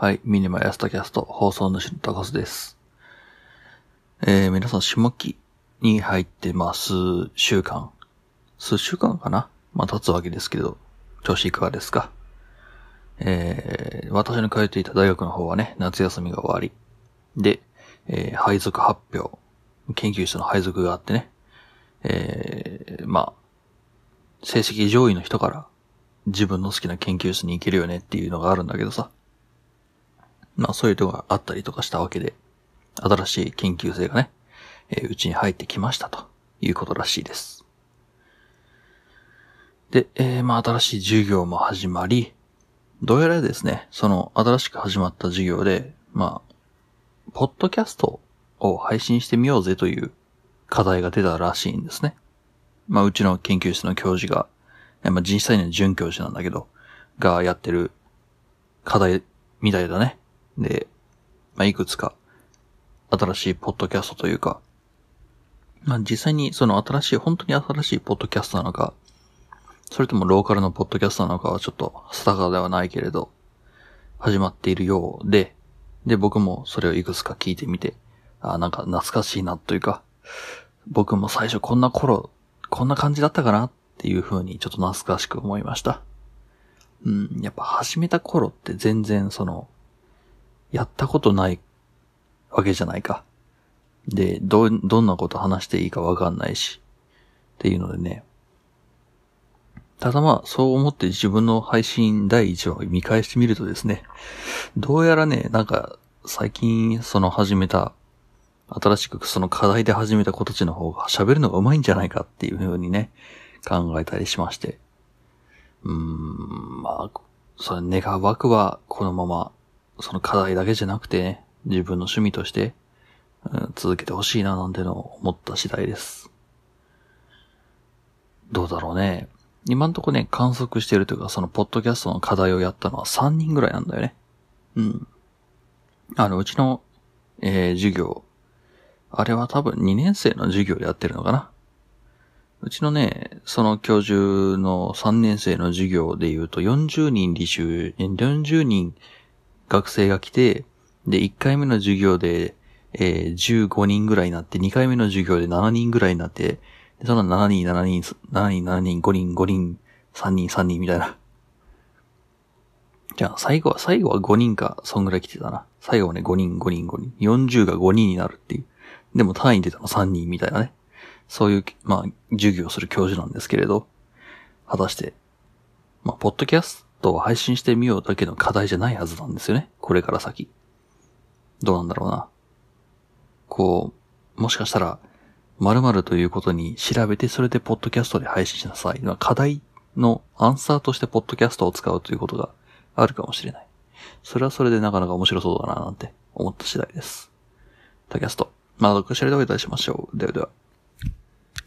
はい、ミニマヤスタキャスト放送主の高須です。えー、皆さん下期に入ってます、週間。数週間かな？まあ、経つわけですけど、調子いかがですか？えー、私の通っていた大学の方はね、夏休みが終わり。で、えー、配属発表。研究室の配属があってね。えー、まあ、成績上位の人から自分の好きな研究室に行けるよねっていうのがあるんだけどさ。まあそういうとこがあったりとかしたわけで、新しい研究生がね、えー、うちに入ってきましたということらしいです。で、えー、まあ新しい授業も始まり、どうやらですね、その新しく始まった授業で、まあ、ポッドキャストを配信してみようぜという課題が出たらしいんですね。まあ、うちの研究室の教授が、まあ、実際には准教授なんだけど、がやってる課題みたいだね。で、まあ、いくつか、新しいポッドキャストというか、まあ、実際にその新しい、本当に新しいポッドキャストなのか、それともローカルのポッドキャストなのかはちょっと定かではないけれど、始まっているようで、で、僕もそれをいくつか聞いてみて、あなんか懐かしいなというか、僕も最初こんな頃、こんな感じだったかなっていう風にちょっと懐かしく思いました。うん、やっぱ始めた頃って全然その、やったことないわけじゃないか。で、ど、どんなこと話していいかわかんないし。っていうのでね。ただまあ、そう思って自分の配信第1話を見返してみるとですね、どうやらね、なんか、最近その始めた、新しくその課題で始めた子たちの方が喋るのが上手いんじゃないかっていう風にね、考えたりしまして。うーん、まあ、それ願わくはこのままその課題だけじゃなくて、ね、自分の趣味として、続けてほしいななんてのを思った次第です。どうだろうね。今んとこね、観測してるというか、そのポッドキャストの課題をやったのは3人ぐらいなんだよね。うん。あの、うちの、えー、授業。あれは多分2年生の授業でやってるのかな。うちのね、その教授の3年生の授業で言うと40人履修、40人学生が来て、で、1回目の授業で、えー、15人ぐらいになって、2回目の授業で7人ぐらいになって、でその7人、7人、7人、7人、5人、5人、3人、3人みたいな。じゃあ、最後は、最後は5人か、そんぐらい来てたな。最後はね、5人、5人、5人。40が5人になるっていう。でも単位出たの3人みたいなね。そういう、まあ、授業をする教授なんですけれど、果たして、まあ、ポッドキャストト配信してみようだけの課題じゃないはずなんですよね。これから先。どうなんだろうな。こう、もしかしたら、〇〇ということに調べて、それでポッドキャストで配信しなさい。課題のアンサーとしてポッドキャストを使うということがあるかもしれない。それはそれでなかなか面白そうだななんて思った次第です。タキャスト。まだどっかしらでお会いいたしましょう。ではでは。